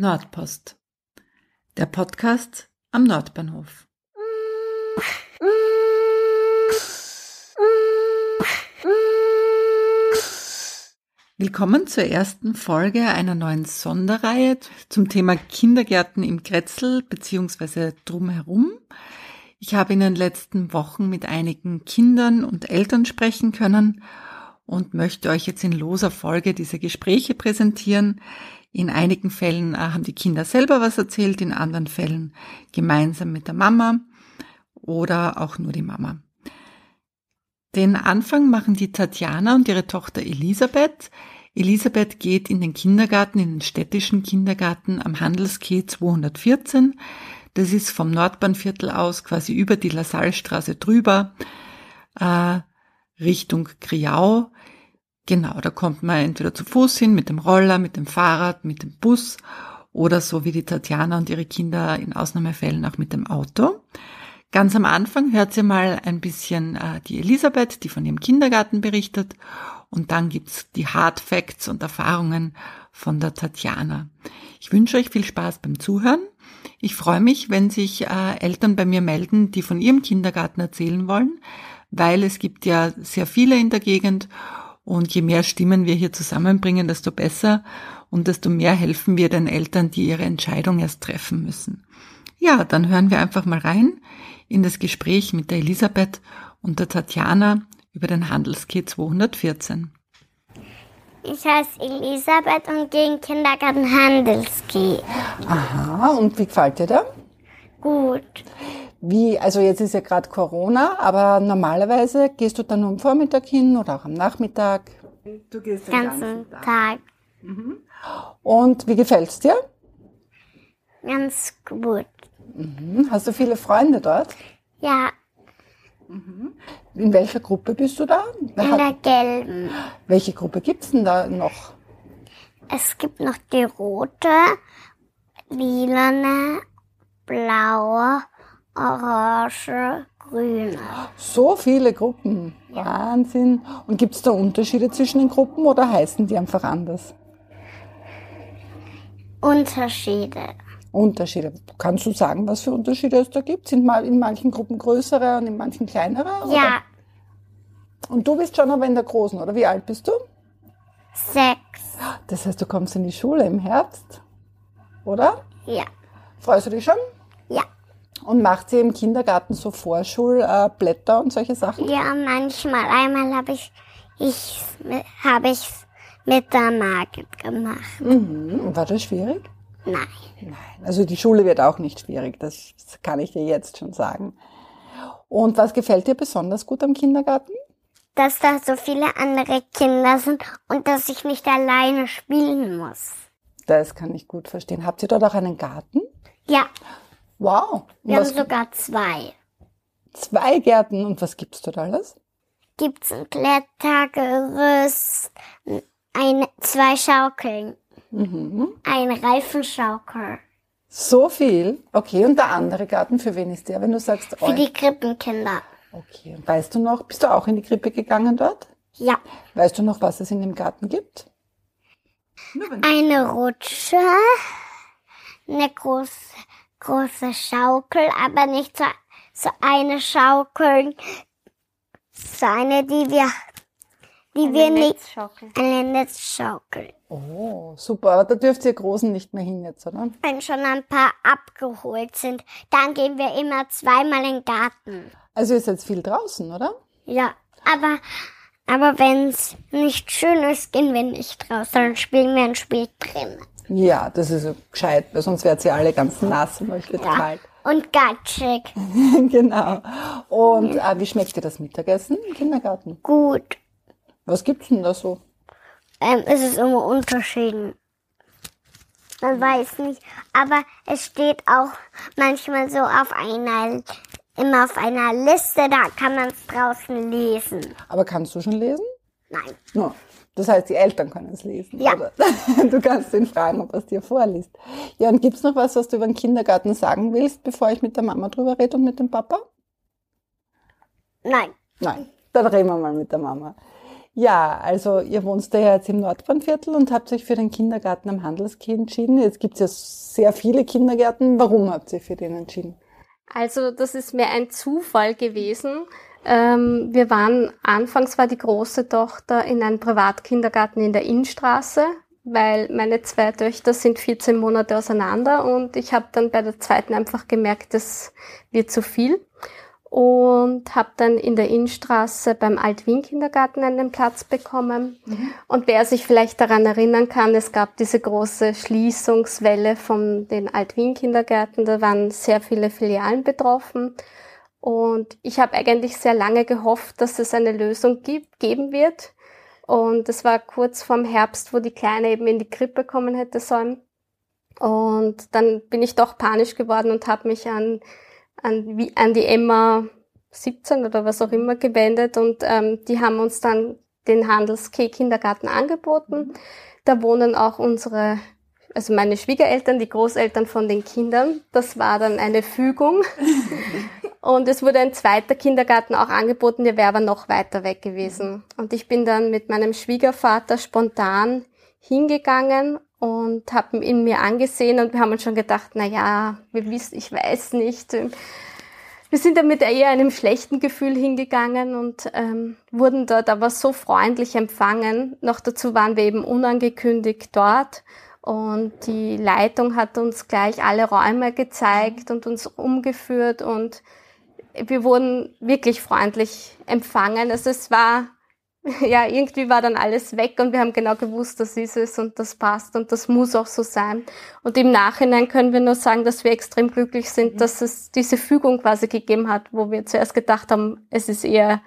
Nordpost. Der Podcast am Nordbahnhof. Willkommen zur ersten Folge einer neuen Sonderreihe zum Thema Kindergärten im Kretzel bzw. drumherum. Ich habe in den letzten Wochen mit einigen Kindern und Eltern sprechen können und möchte euch jetzt in loser Folge diese Gespräche präsentieren. In einigen Fällen äh, haben die Kinder selber was erzählt, in anderen Fällen gemeinsam mit der Mama oder auch nur die Mama. Den Anfang machen die Tatjana und ihre Tochter Elisabeth. Elisabeth geht in den Kindergarten, in den städtischen Kindergarten am Handelskeh 214. Das ist vom Nordbahnviertel aus quasi über die Lasallstraße drüber, äh, Richtung Kriau. Genau, da kommt man entweder zu Fuß hin, mit dem Roller, mit dem Fahrrad, mit dem Bus oder so wie die Tatjana und ihre Kinder in Ausnahmefällen auch mit dem Auto. Ganz am Anfang hört sie mal ein bisschen äh, die Elisabeth, die von ihrem Kindergarten berichtet. Und dann gibt's die Hard Facts und Erfahrungen von der Tatjana. Ich wünsche euch viel Spaß beim Zuhören. Ich freue mich, wenn sich äh, Eltern bei mir melden, die von ihrem Kindergarten erzählen wollen, weil es gibt ja sehr viele in der Gegend und je mehr Stimmen wir hier zusammenbringen, desto besser und desto mehr helfen wir den Eltern, die ihre Entscheidung erst treffen müssen. Ja, dann hören wir einfach mal rein in das Gespräch mit der Elisabeth und der Tatjana über den Handelskey 214. Ich heiße Elisabeth und gehe in den Kindergarten Handelskey. Aha, und wie gefällt dir der? Gut. Wie, also jetzt ist ja gerade Corona, aber normalerweise gehst du dann nur am Vormittag hin oder auch am Nachmittag? Du gehst Den ganzen Tag. Und wie gefällt's dir? Ganz gut. Hm, Hast du viele Freunde dort? Ja, In welcher Gruppe bist du da? In der gelben. welche Gruppe gibt's denn da noch? Es gibt noch die rote, lilane, blaue, orange, grüne. So viele Gruppen. Wahnsinn. Und gibt's da Unterschiede zwischen den Gruppen oder heißen die einfach anders? Unterschiede. Unterschiede. Kannst du sagen, was für Unterschiede es da gibt? Sind mal in manchen Gruppen größere und in manchen kleinere? oder? Ja, Und du bist schon aber in der großen, oder? Wie alt bist du? sechs. Das heißt, du kommst in die Schule im Herbst, oder? Ja, Freust du dich schon? ja. Und macht sie im Kindergarten so Vorschulblätter Blätter und solche Sachen? Ja, manchmal. Einmal habe ich, ich, habe ich mit der Margit gemacht. Mhm. War das schwierig? Nein. Nein. Also die Schule wird auch nicht schwierig, das kann ich dir jetzt schon sagen. Und was gefällt dir besonders gut am Kindergarten? Dass da so viele andere Kinder sind und dass ich nicht alleine spielen muss. Das kann ich gut verstehen. Habt ihr dort auch einen Garten? Ja, Wow. Und wir haben sogar zwei. zwei Gärten. Und was gibt's dort alles? Gibt's ein Klettergerüst, ein, zwei Schaukeln, Mhm. ein Reifenschaukel. So viel. Okay, und der andere Garten, für wen ist der, wenn du sagst, Für euch? die Krippenkinder. Okay, und weißt du noch, bist du auch in die Krippe gegangen dort? Ja. Weißt du noch, was es in dem Garten gibt? Eine Rutsche, eine große, große Schaukel, aber nicht so, so eine Schaukel, so eine, die wir, die wir nicht, eine Netzschaukel. Oh, super. Aber da dürft ihr Großen nicht mehr hin jetzt, oder? Wenn schon ein paar abgeholt sind, dann gehen wir immer zweimal in den Garten. Also ihr seid viel draußen, oder? Ja, aber, aber wenn's nicht schön ist, gehen wir nicht raus, sondern spielen wir ein Spiel drin. Ja, das ist so gescheit, weil sonst werdet ihr alle ganz nass und euch wird Ja. kalt. Und gatschig. genau. Und äh, wie schmeckt dir das Mittagessen im Kindergarten? Gut. Was gibt's denn da so? Ähm, es ist immer Unterschieden. Man weiß nicht. Aber es steht auch manchmal so auf einer, immer auf einer Liste, da kann man es draußen lesen. Aber kannst du schon lesen? Nein. No. Das heißt, die Eltern können es lesen. Ja. Oder? Du kannst ihn fragen, ob er es dir vorliest. Ja, und gibt's noch was, was du über den Kindergarten sagen willst, bevor ich mit der Mama drüber rede und mit dem Papa? Nein. Nein, dann reden wir mal mit der Mama. Ja, also ihr wohnt ja jetzt im Nordbahnviertel und habt euch für den Kindergarten am Handelskeh entschieden. Jetzt gibt es ja sehr viele Kindergärten. Warum habt ihr für den entschieden? Also das ist mir ein Zufall gewesen. Ähm, wir waren, anfangs war die große Tochter in einem Privatkindergarten in der Innenstraße, weil meine zwei Töchter sind 14 Monate auseinander und ich habe dann bei der zweiten einfach gemerkt, das wird zu viel und habe dann in der Innenstraße beim Alt-Wien-Kindergarten einen Platz bekommen. Mhm. Und wer sich vielleicht daran erinnern kann, es gab diese große Schließungswelle von den Alt-Wien-Kindergärten, da waren sehr viele Filialen betroffen. Und ich habe eigentlich sehr lange gehofft, dass es eine Lösung gibt, geben wird. Und es war kurz vorm Herbst, wo die Kleine eben in die Krippe kommen hätte sollen. Und dann bin ich doch panisch geworden und habe mich an an, wie, an die Emma 17 oder was auch immer gewendet und ähm, die haben uns dann den Handelskeh-Kindergarten angeboten. Da wohnen auch unsere, also meine Schwiegereltern, die Großeltern von den Kindern. Das war dann eine Fügung. und es wurde ein zweiter Kindergarten auch angeboten, der wäre aber noch weiter weg gewesen. Und ich bin dann mit meinem Schwiegervater spontan hingegangen und haben ihn mir angesehen und wir haben uns schon gedacht, na ja, wir wissen, ich weiß nicht. Wir sind da mit eher einem schlechten Gefühl hingegangen und ähm, wurden dort aber so freundlich empfangen. Noch dazu waren wir eben unangekündigt dort und die Leitung hat uns gleich alle Räume gezeigt und uns umgeführt und wir wurden wirklich freundlich empfangen. Also es war ja, irgendwie war dann alles weg und wir haben genau gewusst, das ist es und das passt und das muss auch so sein. Und im Nachhinein können wir nur sagen, dass wir extrem glücklich sind, mhm. dass es diese Fügung quasi gegeben hat, wo wir zuerst gedacht haben, es ist eher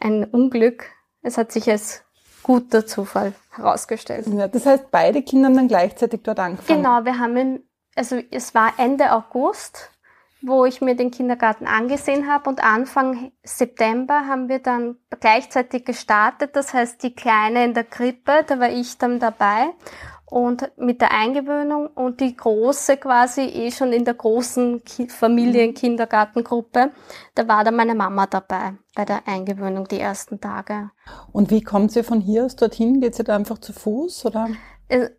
ein Unglück. Es hat sich als guter Zufall herausgestellt. Ja, das heißt, beide Kinder haben dann gleichzeitig dort angefangen? Genau, wir haben, in, also es war Ende August wo ich mir den Kindergarten angesehen habe und Anfang September haben wir dann gleichzeitig gestartet. Das heißt, die Kleine in der Krippe, da war ich dann dabei und mit der Eingewöhnung und die Große quasi eh schon in der großen Familienkindergartengruppe. Da war dann meine Mama dabei bei der Eingewöhnung die ersten Tage. Und wie kommt sie von hier aus dorthin? Geht sie da einfach zu Fuß oder?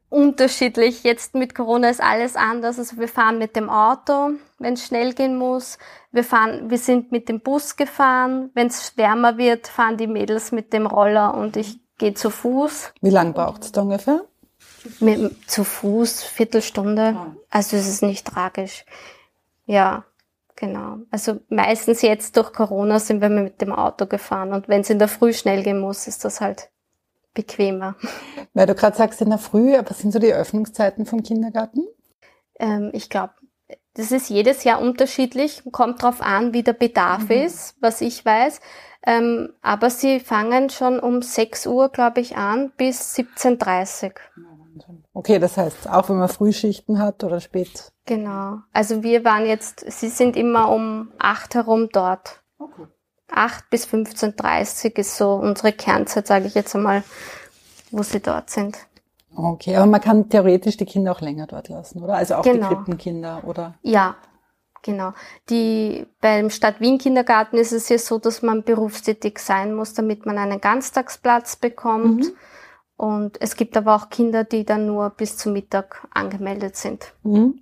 Unterschiedlich. Jetzt mit Corona ist alles anders. Also wir fahren mit dem Auto, wenn es schnell gehen muss. Wir fahren, wir sind mit dem Bus gefahren. Wenn es wärmer wird, fahren die Mädels mit dem Roller und ich gehe zu Fuß. Wie lange braucht es da ungefähr? Mit, zu Fuß, Viertelstunde. Also es ist nicht tragisch. Ja, genau. Also meistens jetzt durch Corona sind wir mit dem Auto gefahren und wenn es in der Früh schnell gehen muss, ist das halt bequemer. Weil du gerade sagst in der Früh, was sind so die Öffnungszeiten vom Kindergarten? Ähm, ich glaube, das ist jedes Jahr unterschiedlich, kommt drauf an, wie der Bedarf mhm. ist, was ich weiß. Ähm, aber sie fangen schon um 6 Uhr, glaube ich, an bis 17.30 Uhr. Okay, das heißt, auch wenn man Frühschichten hat oder spät. Genau. Also wir waren jetzt, sie sind immer um 8 herum dort. Okay. 8 bis 15.30 ist so unsere Kernzeit, sage ich jetzt einmal, wo sie dort sind. Okay, aber man kann theoretisch die Kinder auch länger dort lassen, oder? Also auch genau. die Krippenkinder, oder? Ja, genau. Die, beim Stadt Wien Kindergarten ist es ja so, dass man berufstätig sein muss, damit man einen Ganztagsplatz bekommt. Mhm. Und es gibt aber auch Kinder, die dann nur bis zum Mittag angemeldet sind. Mhm.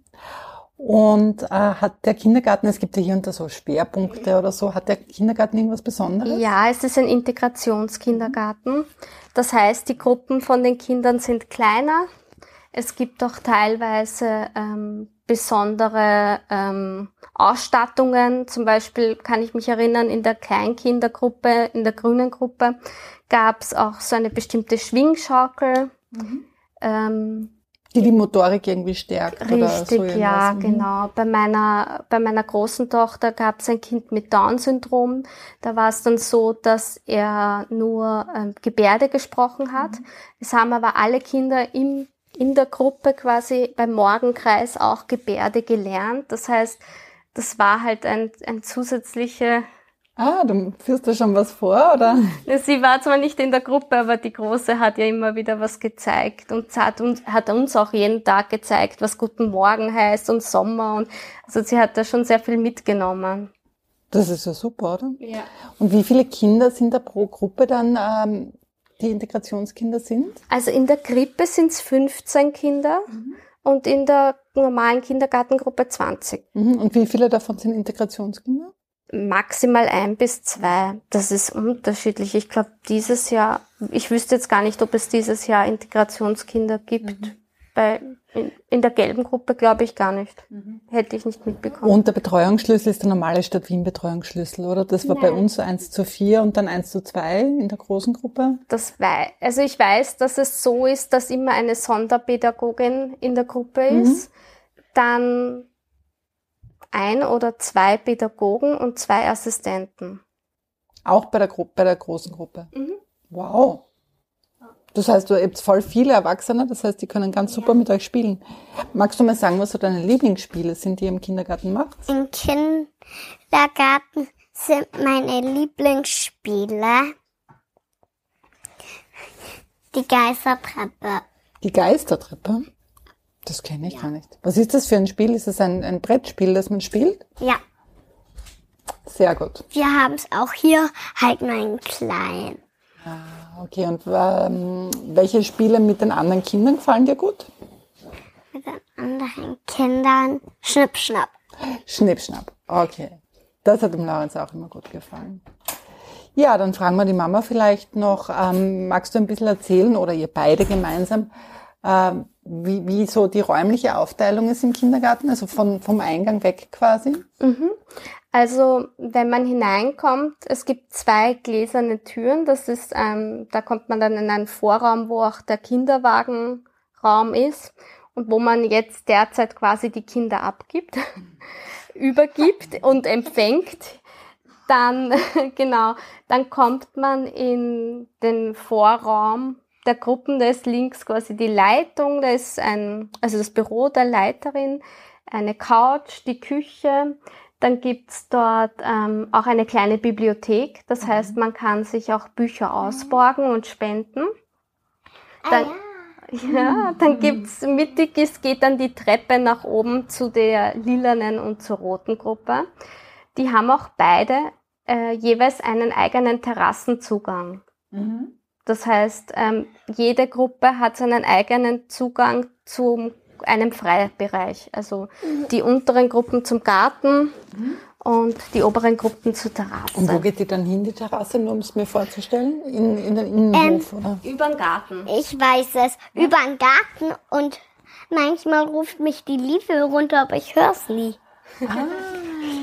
Und äh, hat der Kindergarten, es gibt ja hier und da so Schwerpunkte oder so, hat der Kindergarten irgendwas Besonderes? Ja, es ist ein Integrationskindergarten. Das heißt, die Gruppen von den Kindern sind kleiner. Es gibt auch teilweise ähm, besondere ähm, Ausstattungen. Zum Beispiel kann ich mich erinnern, in der Kleinkindergruppe, in der grünen Gruppe, gab es auch so eine bestimmte Schwingschaukel. Mhm. Ähm, die die Motorik irgendwie stärkt. Richtig, oder so ja, mhm. genau. Bei meiner, bei meiner großen Tochter gab es ein Kind mit Down-Syndrom. Da war es dann so, dass er nur ähm, Gebärde gesprochen hat. Mhm. Es haben aber alle Kinder im, in der Gruppe quasi beim Morgenkreis auch Gebärde gelernt. Das heißt, das war halt ein, ein zusätzliche Ah, du führst da schon was vor, oder? Sie war zwar nicht in der Gruppe, aber die Große hat ja immer wieder was gezeigt und hat uns, hat uns auch jeden Tag gezeigt, was Guten Morgen heißt und Sommer und also sie hat da schon sehr viel mitgenommen. Das ist ja super, oder? Ja. Und wie viele Kinder sind da pro Gruppe dann ähm, die Integrationskinder sind? Also in der Krippe sind es 15 Kinder und in der normalen Kindergartengruppe 20. Mhm. Und wie viele davon sind Integrationskinder? Maximal ein bis zwei. Das ist unterschiedlich. Ich glaube, dieses Jahr, ich wüsste jetzt gar nicht, ob es dieses Jahr Integrationskinder gibt. Bei, in, in der gelben Gruppe glaube ich gar nicht. Hätte ich nicht mitbekommen. Und der Betreuungsschlüssel ist der normale Stadt-Wien-Betreuungsschlüssel, oder? Das war bei Nein. uns 1 zu 4 und dann 1 zu 2 in der großen Gruppe. Das wei also ich weiß, dass es so ist, dass immer eine Sonderpädagogin in der Gruppe Mhm. ist, dann ein oder zwei Pädagogen und zwei Assistenten. Auch bei der, Gru bei der großen Gruppe. Mhm. Wow. Das heißt, du habt voll viele Erwachsene, das heißt, die können ganz super mit euch spielen. Magst du mal sagen, was so deine Lieblingsspiele sind, die ihr im Kindergarten macht? Im Kindergarten sind meine Lieblingsspiele die Geistertreppe. Die Geistertreppe? Das kenne ich gar nicht. Was ist das für ein Spiel? Ist es ein, ein Brettspiel, das man spielt? Ja, Sehr gut. wir haben es auch hier halt nur in klein. Okay, und ähm, welche Spiele mit den anderen Kindern gefallen dir gut? Mit den anderen Kindern Schnipp, schnapp. Schnipp, schnapp. Okay. Das hat dem Lorenz auch immer gut gefallen. Ja, dann fragen wir die Mama vielleicht noch, ähm, magst du ein bisschen erzählen oder ihr beide gemeinsam, ähm, wie, wie so die räumliche Aufteilung ist im Kindergarten, also von, vom Eingang weg quasi? Mhm. Also wenn man hineinkommt, es gibt zwei gläserne Türen. Das ist, ähm, da kommt man dann in einen Vorraum, wo auch der Kinderwagenraum ist und wo man jetzt derzeit quasi die Kinder abgibt, übergibt und empfängt. Dann genau, dann kommt man in den Vorraum der Gruppen. Da ist links quasi die Leitung, da ist ein, also das Büro der Leiterin, eine Couch, die Küche. Dann gibt's dort ähm, auch eine kleine Bibliothek. Das heißt, man kann sich auch Bücher ausborgen und spenden. Dann, ja, dann gibt's mittig ist, geht dann die Treppe nach oben zu der lilanen und zur roten Gruppe. Die haben auch beide äh, jeweils einen eigenen Terrassenzugang. Das heißt, ähm, jede Gruppe hat seinen eigenen Zugang zu einem Freibereich. Also die unteren Gruppen zum Garten und die oberen Gruppen zur Terrasse. Und wo geht die dann hin, die Terrasse, nur um es mir vorzustellen? In, in den Innenhof, oder? Über den Garten. Ich weiß es. Über den Garten und manchmal ruft mich die Liebe runter, aber ich hör's nie.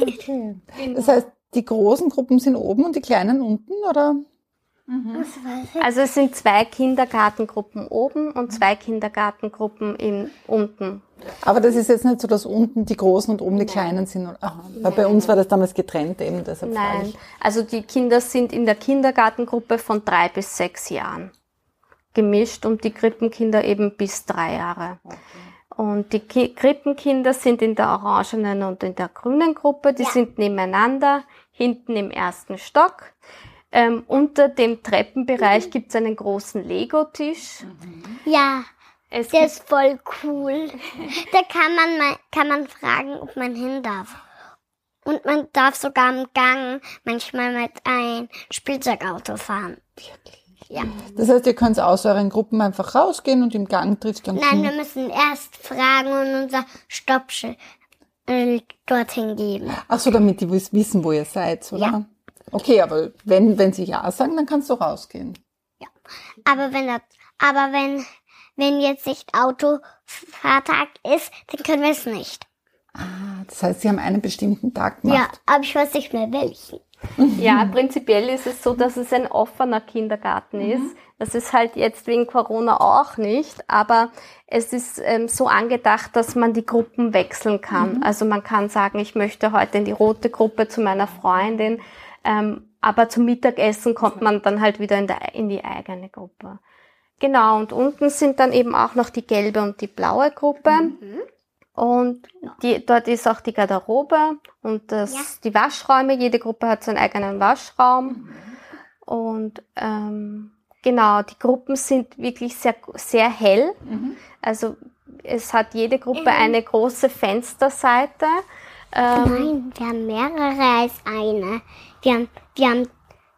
Okay. Das heißt, die großen Gruppen sind oben und die kleinen unten, oder? Also es sind zwei Kindergartengruppen oben und zwei Kindergartengruppen in unten. Aber das ist jetzt nicht so, dass unten die Großen und oben die Kleinen sind. Aha. Weil bei uns war das damals getrennt eben, deshalb Nein, also die Kinder sind in der Kindergartengruppe von drei bis sechs Jahren gemischt und die Krippenkinder eben bis drei Jahre. Und die Ki Krippenkinder sind in der orangenen und in der grünen Gruppe, die sind nebeneinander, hinten im ersten Stock. Ähm, unter dem Treppenbereich gibt's einen großen Lego-Tisch. Ja, Es der gibt, ist voll cool. da kann man mal, kann man fragen, ob man hin darf. Und man darf sogar im Gang manchmal mit ein Spielzeugauto fahren. Ja. Das heißt, ihr könnt aus euren Gruppen einfach rausgehen und im Gang trifft dann Nein, wir müssen erst fragen und unser Stoppschild äh, dorthin geben. Ach so, damit die wiss- wissen, wo ihr seid, oder? Ja. Okay, aber wenn, wenn sie Ja sagen, dann kannst du rausgehen. Aber wenn das, aber wenn, wenn jetzt nicht Autofahrtag ist, dann können wir es nicht. Ah, Das heißt, sie haben einen bestimmten Tag Ja, gemacht. aber ich weiß nicht mehr welchen. ja, prinzipiell ist es so, dass es ein offener Kindergarten ist. Das ist halt jetzt wegen Corona auch nicht, aber es ist ähm, so angedacht, dass man die Gruppen wechseln kann. Also man kann sagen, ich möchte heute in die rote Gruppe zu meiner Freundin, ähm, aber zum Mittagessen kommt man dann halt wieder in, der, in die eigene Gruppe. Genau, und unten sind dann eben auch noch die gelbe und die blaue Gruppe. Und die, dort ist auch die Garderobe und das, Ja. die Waschräume. Jede Gruppe hat seinen eigenen Waschraum. Und ähm, genau, die Gruppen sind wirklich sehr, sehr hell. Also es hat jede Gruppe eine große Fensterseite. Ähm, Nein, wir haben mehrere als eine. Wir haben, wir haben,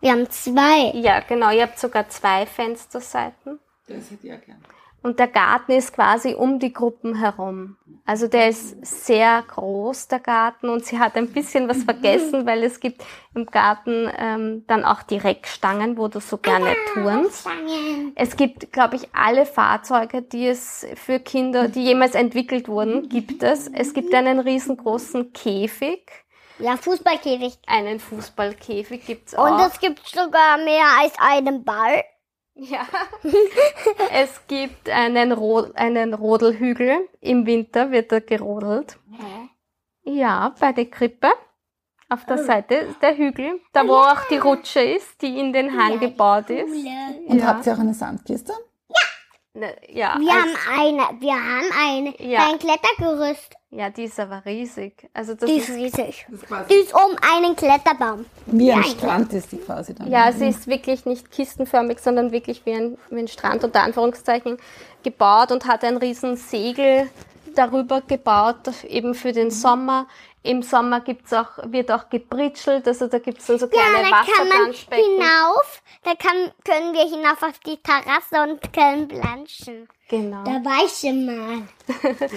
Wir haben zwei. Ja, genau. Ihr habt sogar zwei Fensterseiten. Das hätte ich ja gern. Und der Garten ist quasi um die Gruppen herum. Also der ist sehr groß, der Garten. Und sie hat ein bisschen was vergessen, weil es gibt im Garten ähm, dann auch die Reckstangen, wo du so gerne turnst. Es gibt, glaube ich, alle Fahrzeuge, die es für Kinder, die jemals entwickelt wurden, gibt es. Es gibt einen riesengroßen Käfig. Ja, Fußballkäfig. Einen Fußballkäfig gibt's Und auch. es gibt sogar mehr als einen Ball. Ja. es gibt einen, Ro einen Rodelhügel. Im Winter wird er gerodelt. Ja, bei der Krippe. Auf der Seite ist der Hügel, da wo auch die Rutsche ist, die in den Hang gebaut ist. Und Ja. habt ihr auch eine Sandkiste? Ne, Ja, Wir haben eine, wir haben eine, Ja. ein Klettergerüst. Ja, die ist aber riesig. Also das Die ist, ist riesig. Das ist quasi Die ist um einen Kletterbaum. wie ein Ja, Strand ist die quasi dann. ja, sie ist wirklich nicht kistenförmig, sondern wirklich wie ein, wie ein Strand unter Anführungszeichen gebaut und hat ein riesen Segel darüber gebaut, eben für den Sommer. Im Sommer gibt's auch, wird auch gebritschelt, also da gibt's dann so Ja, kleine da kann man hinauf. Da kann, können wir hinauf auf die Terrasse und können planschen. Genau. Da war ich schon mal.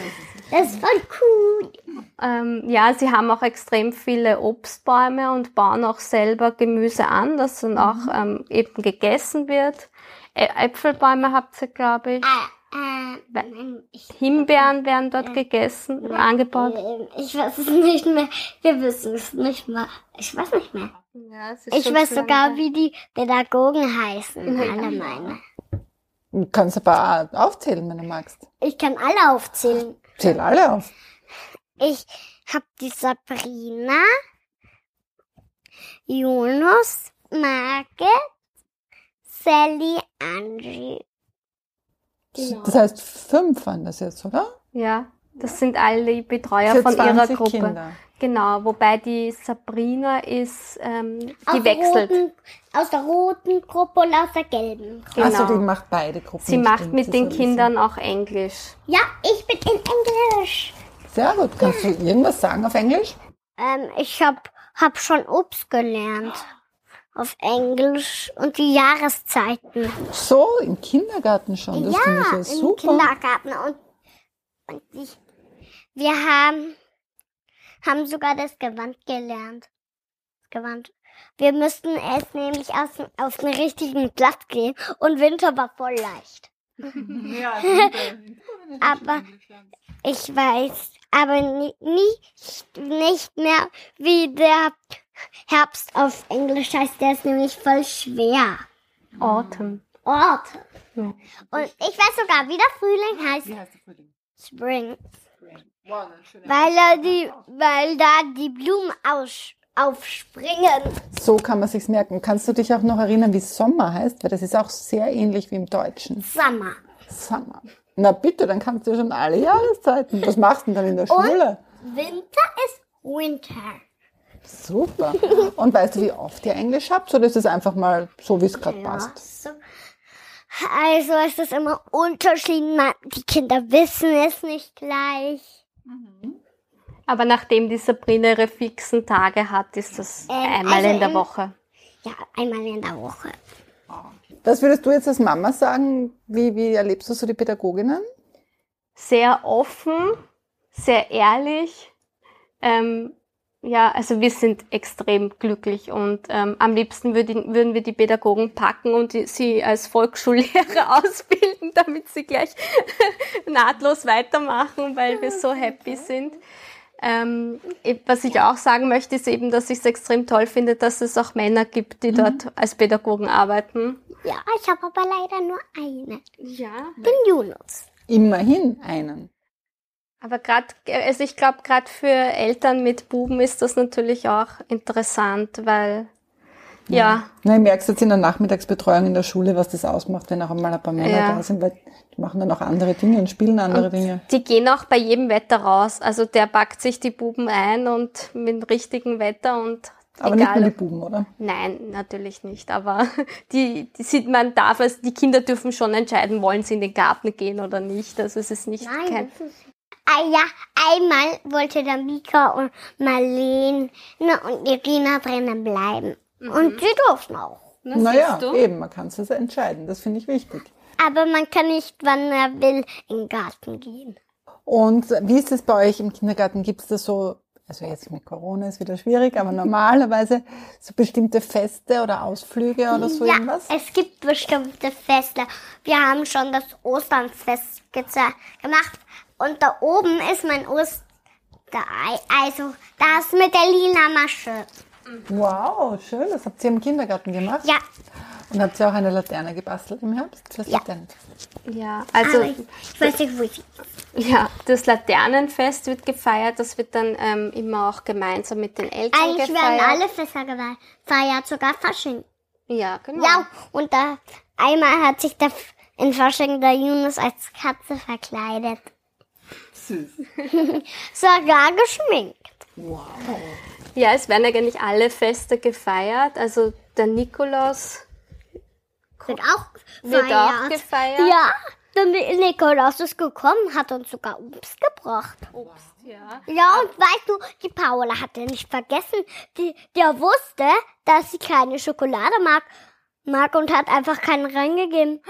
Das ist voll cool. Ähm, ja, sie haben auch extrem viele Obstbäume und bauen auch selber Gemüse an, das dann auch ähm, eben gegessen wird. Ä Äpfelbäume habt ihr, glaube ich. Äh, äh, nein, ich, Himbeeren werden dort gegessen, angebaut. äh, ich weiß es nicht mehr. Wir wissen es nicht mehr. Ich weiß nicht mehr. Ja, es ist Ich weiß sogar, lange wie die Pädagogen heißen. Alle meine. Du kannst ein paar aufzählen, wenn du magst. Ich kann alle aufzählen. Zähl alle auf. Ich hab die Sabrina, Jonas, Margit, Sally, Angie. Genau. Das heißt, fünf waren das jetzt, oder? Ja, das sind alle die Betreuer Für von ihrer 20 Gruppe. Kinder. Genau, wobei die Sabrina ist, ähm, die Aus der wechselt. Roten, aus der roten Gruppe und aus der gelben. Genau. Also die macht beide Gruppen. Sie macht stimmt, mit den Kindern auch Englisch. Ja, ich bin in Englisch. Sehr gut. Kannst du irgendwas sagen auf Englisch? Ähm, ich hab, hab schon Obst gelernt. Auf Englisch und die Jahreszeiten. So, im Kindergarten schon. Das finde ich ja im super. Kindergarten. Und, und ich, wir haben, haben sogar das Gewand gelernt. Das Gewand. Wir müssten es nämlich aus, auf den richtigen Platz gehen und Winter war voll leicht. Aber ich weiß aber ni- nicht, nicht mehr, wie der Herbst auf Englisch heißt. Der ist nämlich voll schwer. Autumn. Ort. Ja. Und ich weiß sogar, wie der Frühling heißt. Wie heißt der Frühling? Spring. Wow, eine schöne Weil da die, weil da die Blumen aus, aufspringen. So kann man sich's merken. Kannst du dich auch noch erinnern, wie Sommer heißt? Weil das ist auch sehr ähnlich wie im Deutschen. Sommer. Sommer. Na bitte, dann kannst du schon alle Jahreszeiten. Was machst du denn dann in der Schule? Winter ist Winter. Super. Und weißt du, wie oft ihr Englisch habt? Oder ist es einfach mal so, wie es gerade passt? So. Also es ist immer unterschiedlich. Die Kinder wissen es nicht gleich. Aber nachdem die Sabrina ihre fixen Tage hat, ist das Ähm, einmal also in der im- Woche. Ja, einmal in der Woche. Was würdest du jetzt als Mama sagen? Wie, wie erlebst du so die Pädagoginnen? Sehr offen, sehr ehrlich. Ähm, ja, also wir sind extrem glücklich und ähm, am liebsten würden, würden wir die Pädagogen packen und die, sie als Volksschullehrer ausbilden, damit sie gleich nahtlos weitermachen, weil wir so happy sind. Ähm, was ich auch sagen möchte, ist eben, dass ich es extrem toll finde, dass es auch Männer gibt, die dort als Pädagogen arbeiten. Ja, ich habe aber leider nur eine. Ja. Den Jonas. Immerhin einen. Aber gerade, also ich glaube, gerade für Eltern mit Buben ist das natürlich auch interessant, weil ja, Na, ich merke jetzt in der Nachmittagsbetreuung in der Schule, was das ausmacht, wenn auch einmal ein paar Männer Ja. da sind, weil die machen dann auch andere Dinge und spielen andere Dinge. die gehen auch bei jedem Wetter raus. Also der packt sich die Buben ein und mit dem richtigen Wetter und Aber nicht egal. nur ob- die Buben, oder? Nein, natürlich nicht. Aber die, die sieht man darf es, die Kinder dürfen schon entscheiden, wollen sie in den Garten gehen oder nicht. Also es ist nicht Nein, kein, das ist. Ah ja, einmal wollte der Mika und Marlene und Irina drinnen bleiben. Und sie durften auch. Na, Naja, eben, man kann es also entscheiden. Das finde ich wichtig. Aber man kann nicht, wann er will, in den Garten gehen. Und wie ist es bei euch im Kindergarten? Gibt es da so, also jetzt mit Corona ist wieder schwierig, aber normalerweise so bestimmte Feste oder Ausflüge oder so ja, irgendwas? es gibt bestimmte Feste. Wir haben schon das Osternfest gemacht. Und da oben ist mein Osterei. Also, das mit der lila Masche. Wow, schön. Das habt ihr im Kindergarten gemacht? Ja, Und habt ihr auch eine Laterne gebastelt im Herbst? fürs Ja. Laternenfest? Ja, also ich, ich weiß nicht, wo ich. ja, das Laternenfest wird gefeiert. Das wird dann ähm, immer auch gemeinsam mit den Eltern Eigentlich gefeiert. werden alle Feste gefeiert, sogar Fasching. Ja, genau. Ja, und da einmal hat sich der in Fasching der Yunus als Katze verkleidet. Süß. Sogar geschminkt. Wow. Ja, es werden eigentlich alle Feste gefeiert. Also der Nikolaus Wird auch wird gefeiert. auch gefeiert. Ja, der Nikolaus ist gekommen, hat uns sogar Obst gebracht. Obst, ja. Ja, und weißt du, die Paula hat ja nicht vergessen, die, der wusste, dass sie keine Schokolade mag, mag und hat einfach keinen reingegeben.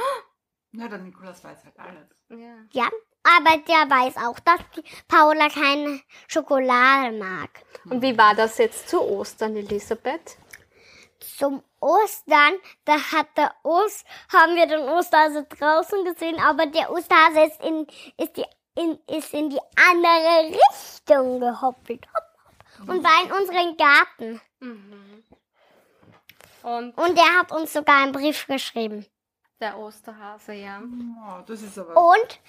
Na, der Nikolaus weiß halt alles. ja. Ja, aber der weiß auch, dass die Paula keine Schokolade mag. Und wie war das jetzt zu Ostern, Elisabeth? Zum Ostern, da hat der Ost, haben wir den Osterhase draußen gesehen, aber der Osterhase ist in, ist die, in, ist in die andere Richtung gehoppelt. Hopp, hopp, und war in unseren Garten. Und Und er hat uns sogar einen Brief geschrieben. der Osterhase, ja. Oh, das ist aber... Und,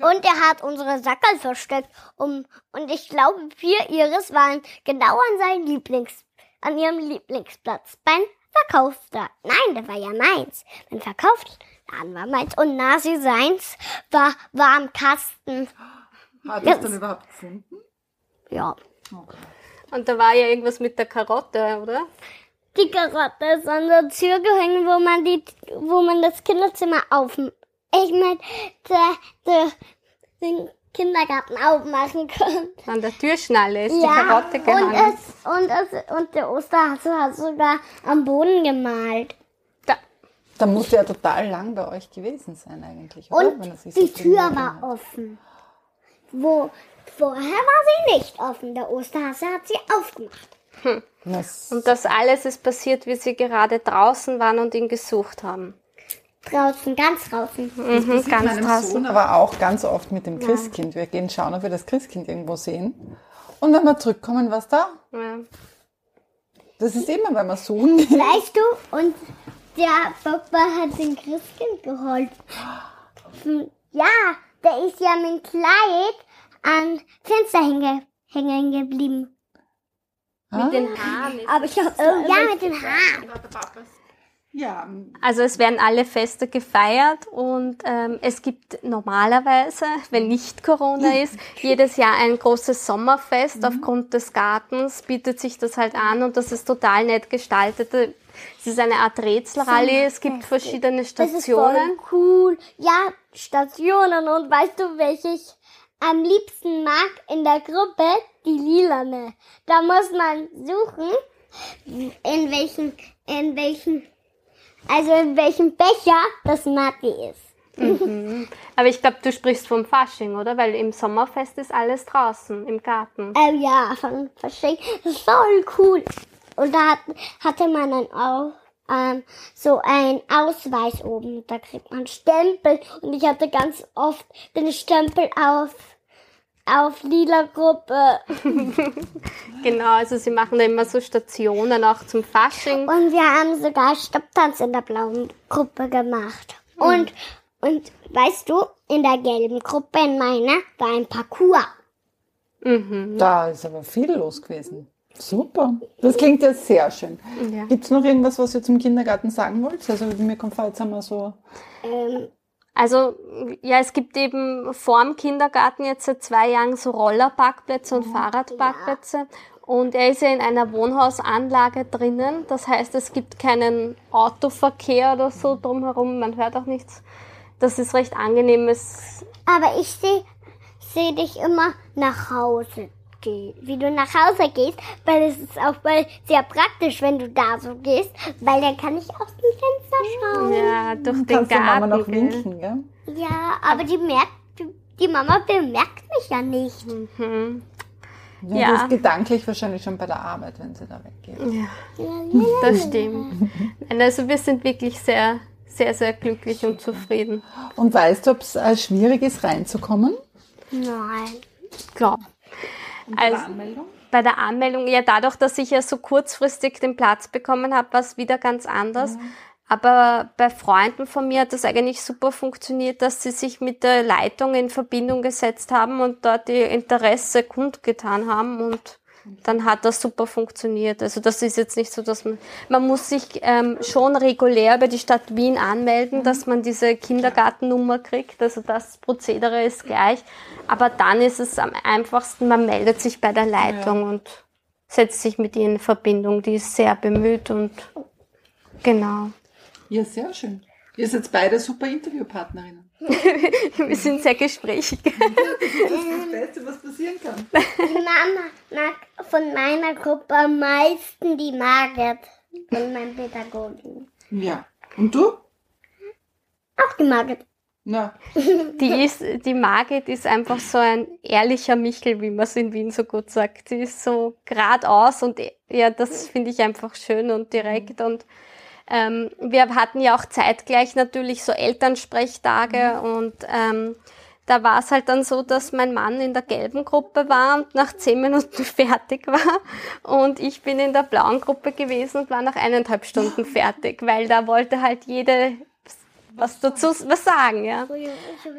und er hat unsere Sackerl versteckt. Um, und ich glaube, wir ihres waren genau an seinem Lieblings, an ihrem Lieblingsplatz beim Verkaufsladen. Nein, der war ja meins. Beim Verkaufsladen war meins. Und Nasi seins war, war am Kasten. Hat er es dann überhaupt gefunden? Ja. Okay. Und da war ja irgendwas mit der Karotte, oder? Die Karotte ist an der Tür gehängt, wo man die, wo man das Kinderzimmer auf, ich meine, der, der, den Kindergarten aufmachen kann. An der Türschnalle ist die Karotte und gehangen. es, und es, und der Osterhase hat sogar am Boden gemalt. Da. Da muss ja total lang bei euch gewesen sein eigentlich, oder? Wenn er Und die so Tür war offen. Wo, vorher war sie nicht offen. Der Osterhase hat sie aufgemacht. Das, Und das alles ist passiert, wie sie gerade draußen waren und ihn gesucht haben. Draußen, ganz draußen. Mhm, ganz meinem draußen. Sohn aber auch ganz oft mit dem Christkind. Wir gehen schauen, ob wir das Christkind irgendwo sehen. Und wenn wir zurückkommen, was da? Ja. Das ist immer, wenn wir suchen. Weißt du, und der Papa hat den Christkind geholt. Ja, der ist ja mit dem Kleid am Fenster hänge, hängen geblieben. Mit den Haaren. ist- Aber ich hab, oh, ja, mit den Haaren. Ja, Also es werden alle Feste gefeiert und ähm, es gibt normalerweise, wenn nicht Corona ist, jedes Jahr ein großes Sommerfest. Aufgrund des Gartens bietet sich das halt an und das ist total nett gestaltet. Es ist eine Art Rätselrallye, es gibt verschiedene Das ist voll Stationen. cool. Ja, Stationen. Und weißt du, welche ich am liebsten mag in der Gruppe? Die lilane. Da muss man suchen, in welchen, in welchen, also in welchem Becher das Matti ist. Aber ich glaube, du sprichst vom Fasching, oder? Weil im Sommerfest ist alles draußen, im Garten. Ähm, ja. Das ist voll cool. Und da hat, hatte man dann auch ähm, so ein Ausweis oben. Da kriegt man Stempel. Und ich hatte ganz oft den Stempel auf, auf lila Gruppe. Genau, also sie machen da immer so Stationen auch zum Fasching. Und wir haben sogar Stopptanz in der blauen Gruppe gemacht. Und, und weißt du, in der gelben Gruppe, in meiner, war ein Parcours. da ist aber viel los gewesen. Super. Das klingt ja sehr schön. Ja. Gibt es noch irgendwas, was ihr zum Kindergarten sagen wollt? Also mir kommt vor, jetzt haben wir so... Ähm, Also, ja, es gibt eben vorm Kindergarten jetzt seit zwei Jahren so Rollerparkplätze und Fahrradparkplätze. Und er ist ja in einer Wohnhausanlage drinnen. Das heißt, es gibt keinen Autoverkehr oder so drumherum. Man hört auch nichts. Das ist recht angenehm. Es, aber ich sehe seh dich immer nach Hause abgeht, wie du nach Hause gehst, weil es ist auch mal sehr praktisch, wenn du da so gehst, weil dann kann ich aus dem Fenster schauen. Ja, durch den Kannst du Mama Garten. noch gell? winken, gell? Ja, aber die merkt, die, Mama bemerkt mich ja nicht. Mhm. Ja, Ja. Du bist gedanklich wahrscheinlich schon bei der Arbeit, wenn sie da weggeht. Ja, das stimmt. Also wir sind wirklich sehr, sehr, sehr glücklich und zufrieden. Und weißt du, ob es äh, schwierig ist, reinzukommen? Nein. Klar. Also, Anmeldung? bei der Anmeldung, ja dadurch, dass ich ja so kurzfristig den Platz bekommen habe, war es wieder ganz anders. Aber bei Freunden von mir hat das eigentlich super funktioniert, dass sie sich mit der Leitung in Verbindung gesetzt haben und dort ihr Interesse kundgetan haben und dann hat das super funktioniert. Also das ist jetzt nicht so, dass man, man muss sich ähm, schon regulär bei die Stadt Wien anmelden, dass man diese Kindergartennummer kriegt. Also das Prozedere ist gleich. Aber dann ist es am einfachsten, man meldet sich bei der Leitung und setzt sich mit ihr in Verbindung. Die ist sehr bemüht und genau. Ja, sehr schön. Ihr seid beide super Interviewpartnerinnen. Wir sind sehr gesprächig. Das ist das Beste, was passieren kann. Die Mama mag von meiner Gruppe am meisten die Margit von meinen Pädagogen. Ja. Und du? Auch die Margit. Na, Die ist, die Margit ist einfach so ein ehrlicher Michel, wie man es in Wien so gut sagt. Die ist so geradeaus und ja, das finde ich einfach schön und direkt und ähm, wir hatten ja auch zeitgleich natürlich so Elternsprechtage und ähm, da war es halt dann so, dass mein Mann in der gelben Gruppe war und nach zehn Minuten fertig war und ich bin in der blauen Gruppe gewesen und war nach eineinhalb Stunden fertig, weil da wollte halt jede was dazu was sagen, ja.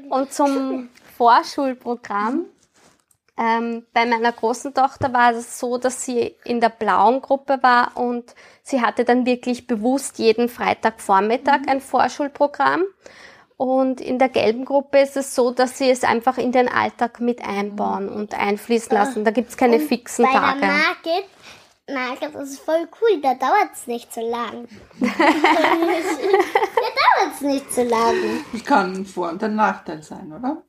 Und zum Vorschulprogramm. Ähm, bei meiner großen Tochter war es so, dass sie in der blauen Gruppe war und sie hatte dann wirklich bewusst jeden Freitagvormittag ein Vorschulprogramm. Und in der gelben Gruppe ist es so, dass sie es einfach in den Alltag mit einbauen und einfließen lassen. Da gibt's keine fixen Bei Tage. der Margit, Margit ist voll cool, da dauert es nicht so lang. da dauert es nicht so lang. das kann ein Vor- und ein Nachteil sein, oder?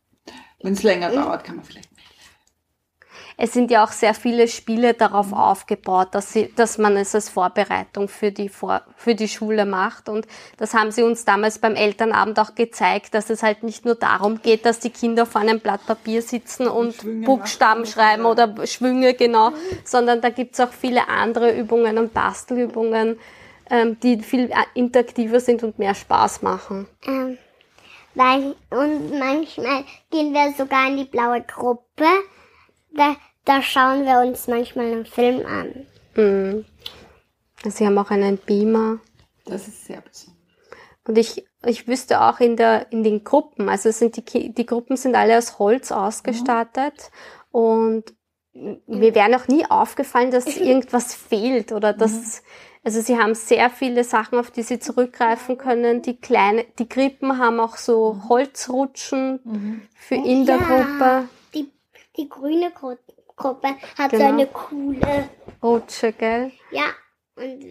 Wenn es länger dauert, kann man vielleicht. Es sind ja auch sehr viele Spiele darauf aufgebaut, dass, sie, dass man es als Vorbereitung für die, Vor für die Schule macht. Und das haben sie uns damals beim Elternabend auch gezeigt, dass es halt nicht nur darum geht, dass die Kinder vor einem Blatt Papier sitzen und Schwünge Buchstaben machen. schreiben oder Schwünge, genau, sondern da gibt's auch viele andere Übungen und Bastelübungen, ähm, die viel äh, interaktiver sind und mehr Spaß machen. Ähm, weil, und manchmal gehen wir sogar in die blaue Gruppe. Da, da schauen wir uns manchmal einen Film an. Mhm. Sie haben auch einen Beamer. Das ist sehr besonders. Und ich, ich wüsste auch in der, in den Gruppen, also sind die, die Gruppen sind alle aus Holz ausgestattet und mir wäre noch nie aufgefallen, dass irgendwas fehlt oder dass, also sie haben sehr viele Sachen, auf die sie zurückgreifen können. Die kleine, die Krippen haben auch so Holzrutschen für in der Ja. Gruppe. Die, die grüne Gru Gruppe hat so Genau. eine coole, Rutsche, gell? ja. Und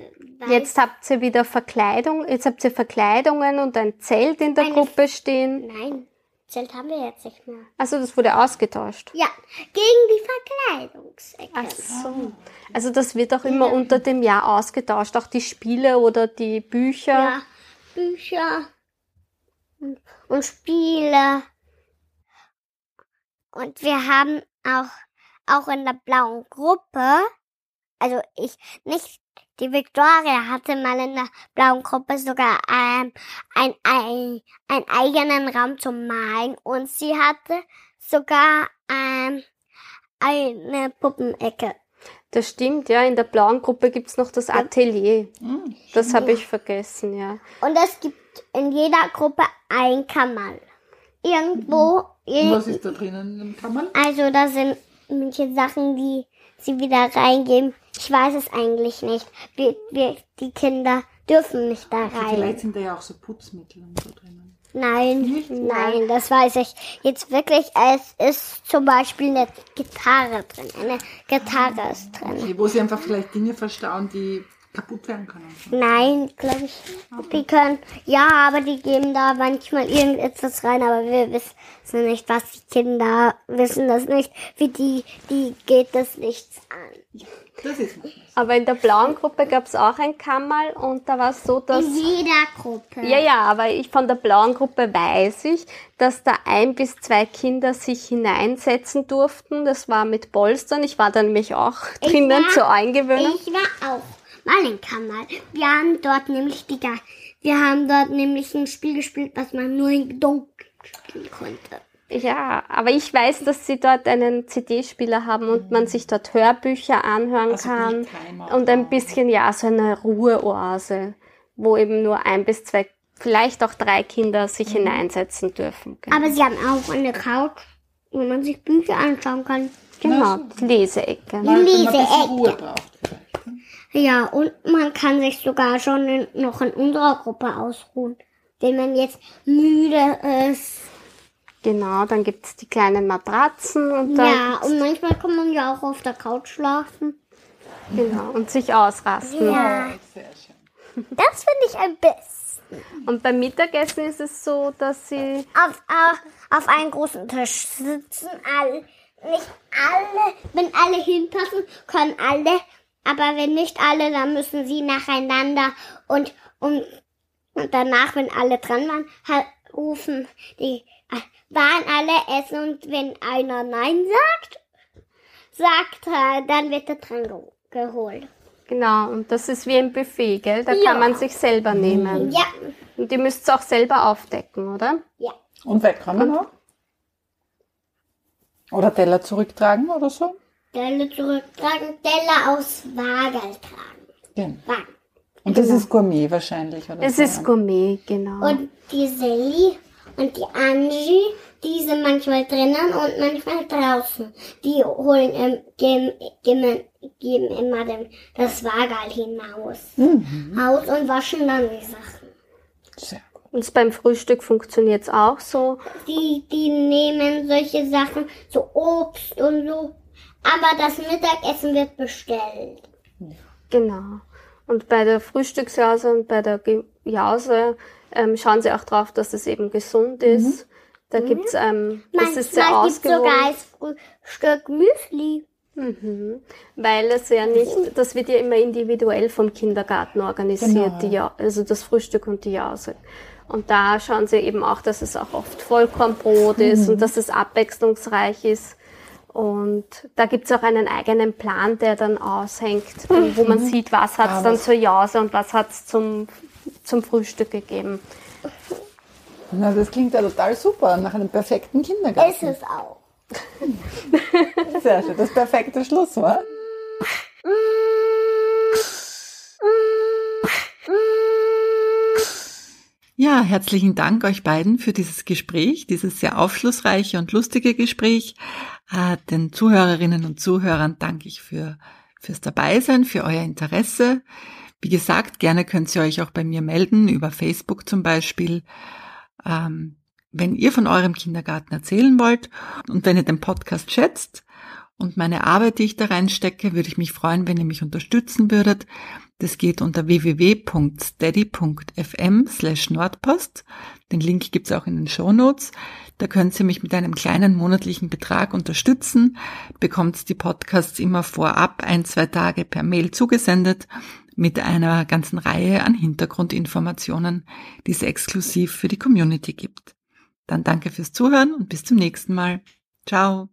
Jetzt habt ihr wieder Verkleidung, jetzt habt ihr Verkleidungen und ein Zelt in der Eine- Gruppe stehen. Nein, Zelt haben wir jetzt nicht mehr. Also das wurde ausgetauscht. Ja, gegen die Verkleidungsecke. Ach so. Also das wird auch immer unter dem Jahr ausgetauscht, auch die Spiele oder die Bücher. Ja, Bücher und Spiele. Und wir haben auch, auch in der blauen Gruppe, also ich, nicht, die Victoria hatte mal in der blauen Gruppe sogar ähm, ein, ein, einen eigenen Raum zum Malen und sie hatte sogar ähm, eine Puppenecke. Das stimmt, ja. In der blauen Gruppe gibt's noch das Atelier. Mhm. Das habe ich vergessen, ja. Und es gibt in jeder Gruppe ein Kammerl. Irgendwo, Und was ist da drinnen im Kammerl? also da sind manche Sachen, die sie wieder reingeben. Ich weiß es eigentlich nicht. Wir, wir, die Kinder dürfen nicht da Vielleicht rein. sind da ja auch so Putzmittel und so drinnen. Nein, Nicht? nein, das weiß ich. Jetzt wirklich, es ist zum Beispiel eine Gitarre drin. Eine Gitarre ist drin. Okay, wo sie einfach vielleicht Dinge verstauen, die kaputt werden können. Nein, glaube ich. Die können, ja, aber die geben da manchmal irgendetwas rein, aber wir wissen nicht, was die Kinder wissen das nicht. Für die, die geht das nichts an. Das ist Aber in der blauen Gruppe gab es auch ein Kammerl und da war es so, dass... In jeder Gruppe. Ja, ja, aber ich von der blauen Gruppe weiß ich, dass da ein bis zwei Kinder sich hineinsetzen durften. Das war mit Polstern. Ich war da nämlich auch drinnen war- zur Eingewöhnung. Ich war auch mal in Kammer. Wir haben dort nämlich die, wir haben dort nämlich ein Spiel gespielt, was man nur im Dunkeln spielen konnte. Ja, aber ich weiß, dass sie dort einen CD-Spieler haben und man sich dort Hörbücher anhören Also kann. Und ein bisschen, ja, so eine Ruheoase, wo eben nur ein bis zwei, vielleicht auch drei Kinder sich hineinsetzen dürfen. Genau, Aber sie haben auch eine Couch, wo man sich Bücher anschauen kann. genau die Leseecke. Leseecke. Ruhe braucht. Ja, und man kann sich sogar schon in, noch in unserer Gruppe ausruhen. Wenn man jetzt müde ist. Genau, dann gibt's die kleinen Matratzen und dann, Ja, und manchmal kann man ja auch auf der Couch schlafen. genau, und sich ausrasten. Ja, Sehr schön. das finde ich ein bisschen. Und beim Mittagessen ist es so, dass sie, Auf, auf, auf einem großen Tisch sitzen alle. Nicht alle, wenn alle hinpassen, können alle. Aber wenn nicht alle, dann müssen sie nacheinander und, und, und danach, wenn alle dran waren, halt rufen die, äh, waren alle essen und wenn einer Nein sagt, sagt er, dann wird er dran ge geholt. genau, und das ist wie ein Buffet, gell? Da Ja. kann man sich selber nehmen. Ja, Und ihr müsst es auch selber aufdecken, oder? ja. Und wegkommen auch? Oder Teller zurücktragen oder so? Teller zurücktragen, Teller aus Wagel tragen. Genau. Wagen. Und das ist Gourmet wahrscheinlich, oder? Es so, ist? Gourmet, genau. Und die Sally und die Angie, die sind manchmal drinnen und manchmal draußen. Die holen, ähm, geben, geben, geben immer dem, das Wagal hinaus. Haus und waschen dann die Sachen. Sehr gut. Und beim Frühstück funktioniert es auch so. Die, die nehmen solche Sachen, so Obst und so. Aber das Mittagessen wird bestellt. Genau. Und bei der Frühstücksjause und bei der Jause ähm, schauen sie auch drauf, dass es eben gesund ist. Da gibt's ähm, das ist sehr gibt sogar ausgewogen. als Frühstück Müsli. Mhm. Weil es ja nicht, das wird ja immer individuell vom Kindergarten organisiert, Genau. die ja, also das Frühstück und die Jause. Und da schauen sie eben auch, dass es auch oft Vollkornbrot ist und dass es abwechslungsreich ist. Und da gibt's auch einen eigenen Plan, der dann aushängt, wo man sieht, was hat's Ah, dann zur Jause und was hat's zum, zum Frühstück gegeben. Na, das klingt ja total super, nach einem perfekten Kindergarten. Ist es auch. Sehr schön, das perfekte Schlusswort. Ja, herzlichen Dank euch beiden für dieses Gespräch, dieses sehr aufschlussreiche und lustige Gespräch. Äh, den Zuhörerinnen und Zuhörern danke ich für, fürs Dabeisein, für euer Interesse. Wie gesagt, gerne könnt ihr euch auch bei mir melden, über Facebook zum Beispiel. Ähm, wenn ihr von eurem Kindergarten erzählen wollt und wenn ihr den Podcast schätzt und meine Arbeit, die ich da reinstecke, würde ich mich freuen, wenn ihr mich unterstützen würdet. Das geht unter www.steady.fm slash Nordpost. Den Link gibt's auch in den Shownotes. Da könnt ihr mich mit einem kleinen monatlichen Betrag unterstützen, bekommt die Podcasts immer vorab ein, zwei Tage per Mail zugesendet mit einer ganzen Reihe an Hintergrundinformationen, die es exklusiv für die Community gibt. Dann danke fürs Zuhören und bis zum nächsten Mal. Ciao.